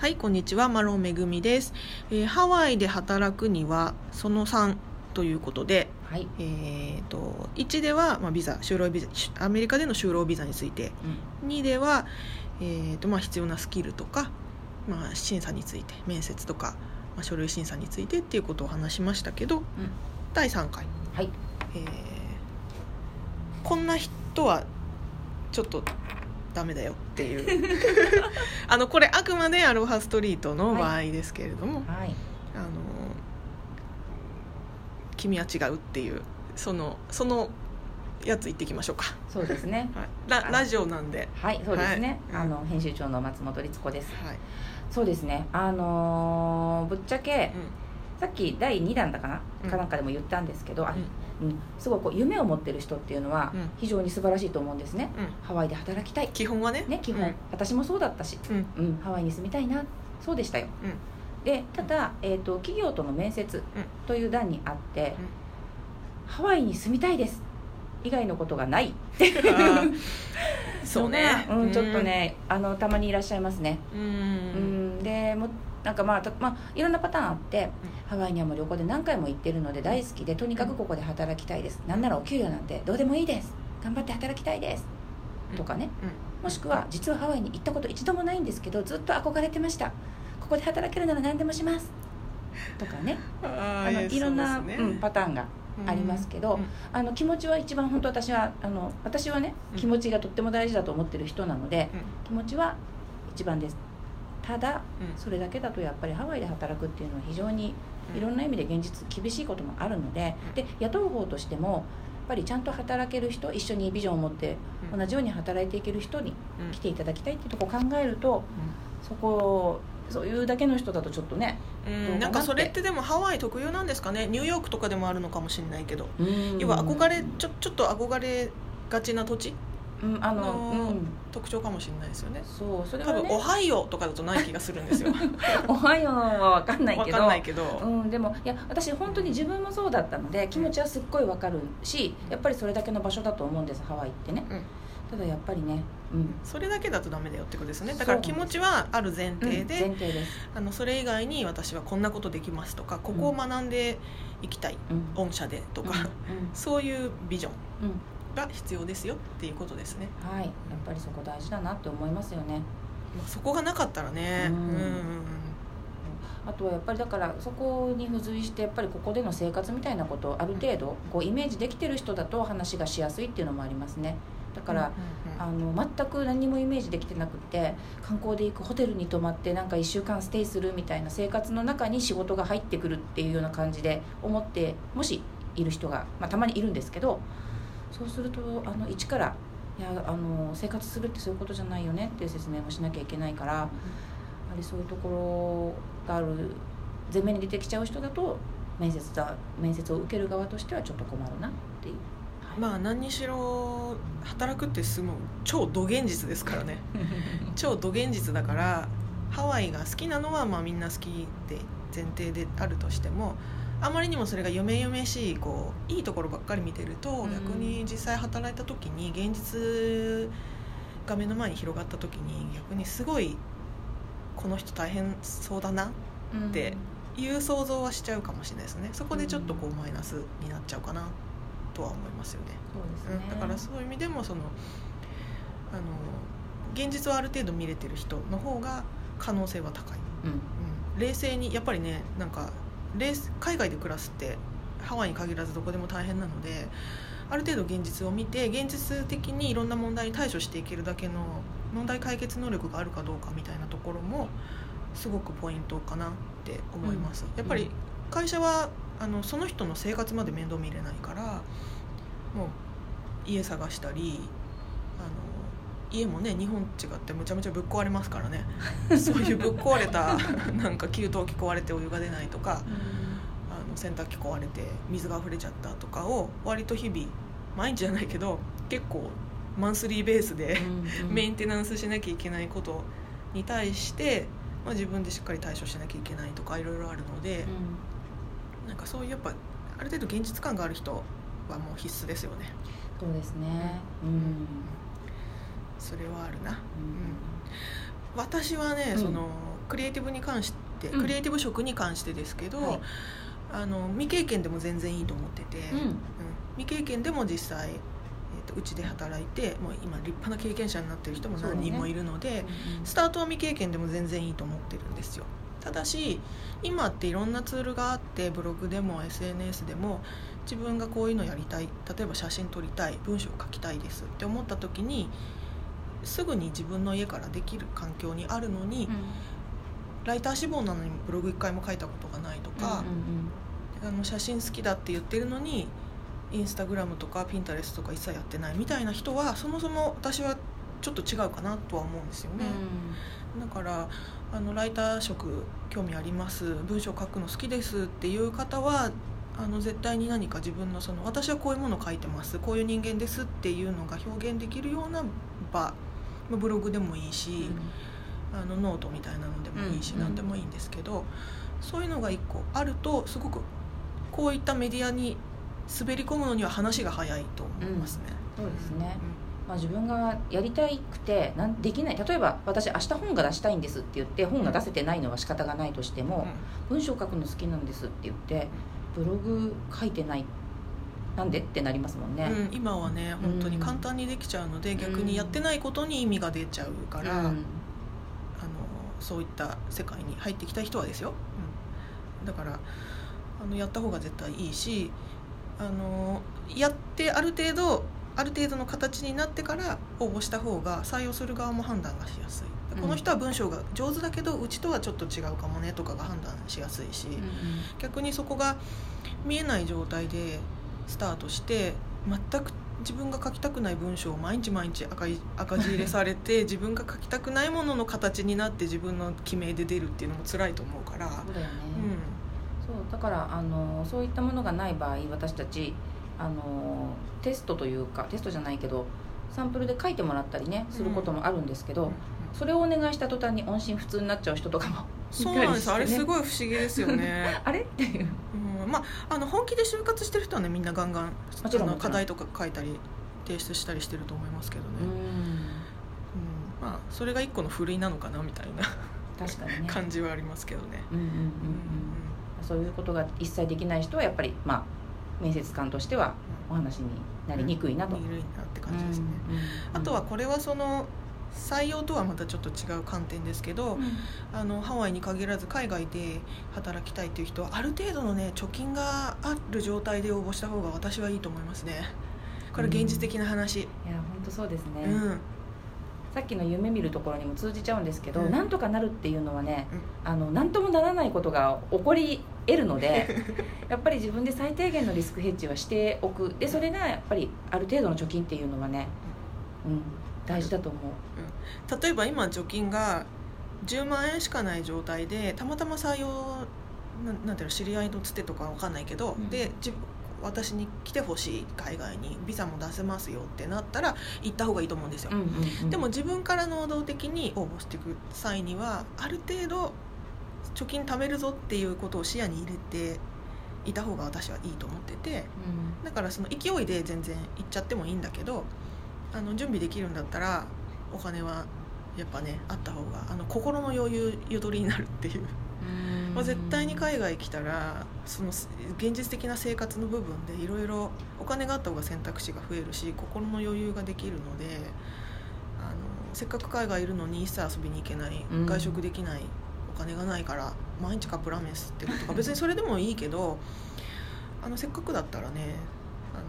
はい、こんにちは、マロンめぐみです、えーハワイで働くにはその3ということで、はい、えー、と1では、まあ、ビザ就労ビザアメリカでの就労ビザについて2では、えーとまあ、必要なスキルとか、まあ、審査について面接とか、まあ、書類審査についてっていうことを話しましたけどうん、第3回、はい、えーこんな人はちょっとダメだよっていう。あのこれあくまでアロハストリートの場合ですけれども、はい、あの君は違うっていうそのそのやつ言っていきましょうか、そうですね。はい、ララジオなんで、はい、そうですね。はい。あの編集長の松本律子です。はい。そうですね。あのーぶっちゃけうさっき第2弾だかな、うん。かなんかでも言ったんですけど、あんうん、すごいこう夢を持ってる人っていうのはうん。非常に素晴らしいと思うんですね。うん。ハワイで働きたい。基本はね。ね、基本、うん。私もそうだったし、うん。うん、ハワイに住みたいな。そうでしたよ。うん。で、ただ、えっ、と企業との面接という段にあって、うん。ハワイに住みたいです。以外のことがない。そうね。うん、ちょっとね、あのたまにいらっしゃいますね。うん。うん、でもなんかまあ、たまあ、いろんなパターンあって、ハワイにはもう旅行で何回も行ってるので大好きでとにかくここで働きたいです、なんならお給料なんてどうでもいいです。頑張って働きたいです、とかね。もしくは実はハワイに行ったこと一度もないんですけどずっと憧れてました。ここで働けるなら何でもします。とかね。あのいろんな、ね。うん、パターンがありますけど、うん。あの気持ちは一番本当私はあの私はねうん。気持ちがとっても大事だと思ってる人なので、うん。気持ちは一番ですただうん。それだけだとやっぱりハワイで働くっていうのは非常にいろんな意味で現実厳しいこともあるのでうん。で雇う方としてもやっぱりちゃんと働ける人一緒にビジョンを持ってうん。同じように働いていける人にうん。来ていただきたいっていうところを考えるとそこそういうだけの人だとちょっとねうん。なんかそれってでもハワイ特有なんですかね？ニューヨークとかでもあるのかもしれないけど。要要は憧れちょちょっと憧れがちな土地？うん、あの、のうん、特徴かもしれないですよね。そうそれ多分「おはねはよう」とかだとない気がするんですよ。おはようは分かんないわけど。かんないけど、うん、でもいや私本当に自分もそうだったので気持ちはすっごいわかるしやっぱりそれだけの場所だと思うんですハワイってね、うん。ただやっぱりね、うん、それだけだとダメだよってことですね。だから気持ちはある前うん提で、前提です、あのそれ以外に私はこんなことできますとかここを学んでいきたい、うん、御社でとか、うん。そういうビジョンが必要ですよっていうことですね、はい。やっぱりそこ大事だなって思いますよね。まあ、そこがなかったらね。ううんんあとはやっぱりだからそこに付随してやっぱりここでの生活みたいなことをある程度こうイメージできてる人だと話がしやすいっていうのもありますね。だから、あの全く何もイメージできてなくって観光で行くホテルに泊まってなんか1週間ステイするみたいな生活の中に仕事が入ってくるっていうような感じで思ってもしいる人が、まあ、たまにいるんですけどそうするとあの一からいやあの生活するってそういうことじゃないよねっていう説明もしなきゃいけないからやはりそういうところがある前面に出てきちゃう人だと面接だ面接を受ける側としてはちょっと困るなっていう。まあ何にしろ働くってすごい超ど現実ですからね 超ど現実だからハワイが好きなのはまあみんな好きで前提であるとしてもあまりにもそれが夢々しいこういいところばっかり見てると、うん。逆に実際働いた時に現実が目の前に広がった時に逆にすごいこの人大変そうだなっていう想像はしちゃうかもしれないですね。そこでちょっとこうマイナスになっちゃうかなとは思いますよね。そうですね、うん、だからそういう意味でもそのあの現実をある程度見れてる人の方が可能性は高い、うん。うん、冷静にやっぱりねなんか冷海外で暮らすってハワイに限らずどこでも大変なのである程度現実を見て現実的にいろんな問題に対処していけるだけの問題解決能力があるかどうかみたいなところもすごくポイントかなって思います、うん。やっぱり会社はあのその人の生活まで面倒見れないからもう家探したりあの家もね日本違ってむちゃむちゃぶっ壊れますからね。そういうぶっ壊れた なんか給湯器壊れてお湯が出ないとかあの洗濯機壊れて水が溢れちゃったとかを割と日々毎日じゃないけど結構マンスリーベースで、メンテナンスしなきゃいけないことに対して、まあ、自分でしっかり対処しなきゃいけないとかいろいろあるので、なんかそういうやっぱある程度現実感がある人はもう必須ですよね。そうですね。うん、それはあるな。うん。私はね、うん。そのクリエイティブに関して、うん。クリエイティブ職に関してですけど、はい。あの未経験でも全然いいと思ってて、うん。うん。未経験でも実際、うちで働いてもう今立派な経験者になってる人も何人もいるので、スタートは未経験でも全然いいと思ってるんですよ。ただし今っていろんなツールがあってブログでも SNS でも自分がこういうのやりたい。例えば写真撮りたい。文章書きたいですって思った時にすぐに自分の家からできる環境にあるのに、ライター志望なのにブログ一回も書いたことがないとか、あの写真好きだって言ってるのにインスタグラムとかピンタレスとか一切やってないみたいな人はそもそも私はちょっと違うかなとは思うんですよね、だからあのライター職興味あります。文章書くの好きですっていう方はあの絶対に何か自分のその私はこういうものを書いてます。こういう人間ですっていうのが表現できるような場まあブログでもいいし、あのノートみたいなのでもいいし、うん何でもいいんですけどそういうのが一個あるとすごくこういったメディアに滑り込むのには話が早いと思いますね。そうですね。まあ、自分がやりたくてなんできない。例えば私明日本が出したいんですって言って本が出せてないのは仕方がないとしても、文章書くの好きなんですって言ってブログ書いてないなんで？ってなりますもんね、うん、今はね本当に簡単にできちゃうので、逆にやってないことに意味が出ちゃうから、うん。あのそういった世界に入ってきた人はですよ、うん、だからあのやった方が絶対いいしあのやってある程度ある程度の形になってから応募した方が採用する側も判断がしやすい、うん。この人は文章が上手だけどうちとはちょっと違うかもねとかが判断しやすいし、うん。逆にそこが見えない状態でスタートして全く自分が書きたくない文章を毎日毎日赤い赤字入れされて 自分が書きたくないものの形になって自分の記名で出るっていうのも辛いと思うから、そうだよね、うそうだからあのそういったものがない場合私たちあのテストというかテストじゃないけどサンプルで書いてもらったりねすることもあるんですけど、ん。それをお願いした途端に音信不通になっちゃう人とかもそうなんです、あれすいごい不思議ですよね、あれ？っていう。うん、まああの本気で就活してる人はねみんなガンガンあの課題とか書いたり提出したりしてると思いますけどね、ううん。まあそれが一個のふるいなのかなみたいな確かにね。感じはありますけどね、うんうんうんうん。そういうことが一切できない人はやっぱりまあ面接官としてはお話になりにくいなと、見るなって感じですね、うんうん。あとはこれはその採用とはまたちょっと違う観点ですけど、うん。あのハワイに限らず海外で働きたいっていう人はある程度のね貯金がある状態で応募した方が私はいいと思いますね。これ現実的な話。いや本当そうですね、うん、さっきの夢見るところにも通じちゃうんですけど、うん。なんとかなるっていうのはね、あの何ともならないことが起こり得るので やっぱり自分で最低限のリスクヘッジはしておく。でそれがやっぱりある程度の貯金っていうのはね、うん、大事だと思う。例えば今貯金が10万円しかない状態でたまたま採用なんなんていうの知り合いのつてとかわかんないけど、うん。で自分私に来てほしい海外にビザも出せますよってなったら行った方がいいと思うんですよ、うんうんうん。でも自分から能動的に応募していく際にはある程度貯金貯めるぞっていうことを視野に入れていた方が私はいいと思っててうだからその勢いで全然行っちゃってもいいんだけどあの準備できるんだったらお金はやっぱねあった方があの心の余裕ゆとりになるっていう、ん。まあ、絶対に海外来たらその現実的な生活の部分でいろいろお金があった方が選択肢が増えるし心の余裕ができるのであのせっかく海外いるのに一切遊びに行けないうん。外食できないお金がないから毎日カップラーメン吸ってるとか別にそれでもいいけどあのせっかくだったらねあの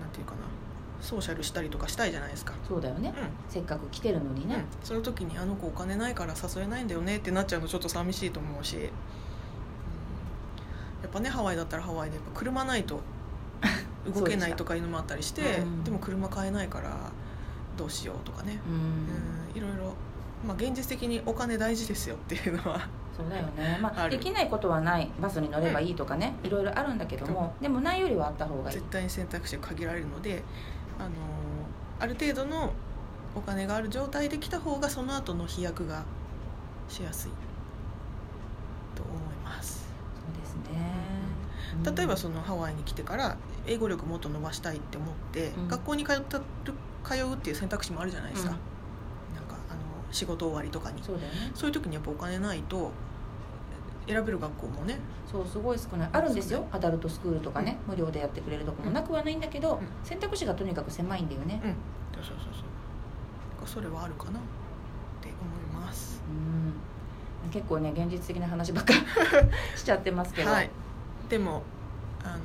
なんていうかな。ソーシャルしたりとかしたいじゃないですか。そうだよね、うん。せっかく来てるのにね、うん、その時に「あの子お金ないから誘えないんだよね」ってなっちゃうのちょっと寂しいと思うし、うん。やっぱねハワイだったらハワイでやっぱ車ないと 動けないとかいうのもあったりしてでも車買えないからどうしようとかね、うん。うん、いろいろ、まあ、現実的にお金大事ですよっていうのはそうだよね、まあ、できないことはない。バスに乗ればいいとかね、いろいろあるんだけどもでもないよりはあった方がいい。絶対に選択肢が限られるので、あのーある程度のお金がある状態で来た方がその後の飛躍がしやすいと思います。そうですね、うん。例えばそのハワイに来てから英語力もっと伸ばしたいって思って、うん。学校に通ったる通うっていう選択肢もあるじゃないですか、仕事終わりとかに。そうだよね。そういう時にやっぱお金ないと選べる学校もね。そうすごい少ない。あるんですよ。アダルトスクールとかね、無料でやってくれるとこも。なくはないんだけど、うん。選択肢がとにかく狭いんだよね。うん。そうそうそう。そうそれはあるかな。って思います。うん。結構ね現実的な話ばっか しちゃってますけど、はい。でもあの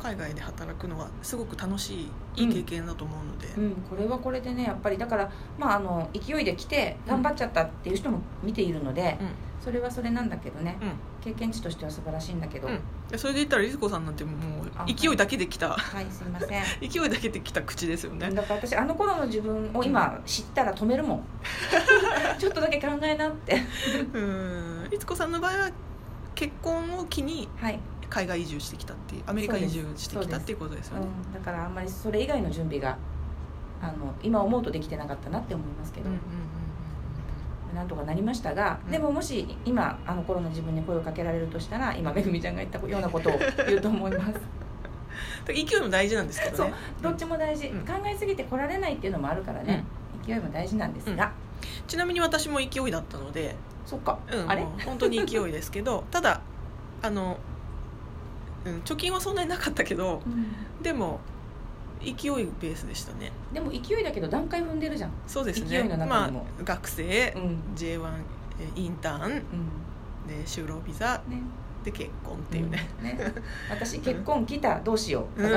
海外で働くのはすごく楽しいいい経験だと思うので、うん、これはこれでねやっぱりだから、まあ、あの勢いで来て頑張っちゃったっていう人も見ているので、それはそれなんだけどねうん。経験値としては素晴らしいんだけど、それで言ったらリズコさんなんてもあう勢いだけできた。はい。すいません。勢いだけできた口ですよね。だから私あの頃の自分を今知ったら止めるもん。ちょっとだけ考えなって。うん。さんの場合は結婚を機にはい、海外移住してきたっていうアメリカ移住してきたっていうことですよね。うん、だからあんまりそれ以外の準備があの今思うとできてなかったなって思いますけど、うんうんなんとかなりましたが、うん。でももし今あの頃の自分に声をかけられるとしたら今めぐみちゃんが言ったようなことを 言うと思います。勢いも大事なんですけどね。どっちも大事、うん。考えすぎて来られないっていうのもあるからね、勢いも大事なんですが、ちなみに私も勢いだったので、そっか、うん、あれ？本当に勢いですけど ただあの、うん、貯金はそんなになかったけどでも勢いベースでしたね。でも勢いだけど段階踏んでるじゃん、そうですね。勢いの中まあ学生、うん。J1 えインターンうん。で就労ビザね。で結婚っていうね、うん。ね。私結婚来たどうしよう。ね。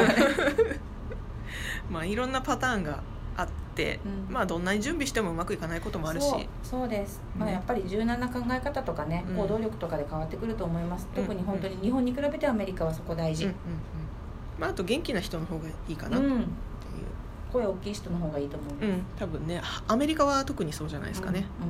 まあいろんなパターンがあって、うん。まあどんなに準備してもうまくいかないこともあるし。そうそうです、まあ、ねやっぱり柔軟な考え方とかね、うん。行動力とかで変わってくると思います。うん。特に本当に日本に比べてアメリカはそこ大事、うんうんうんまあ、あと元気な人の方がいいかうなっていう、ん声大きい人の方がいいと思います、うん。多分ねアメリカは特にそうじゃないですかね、うん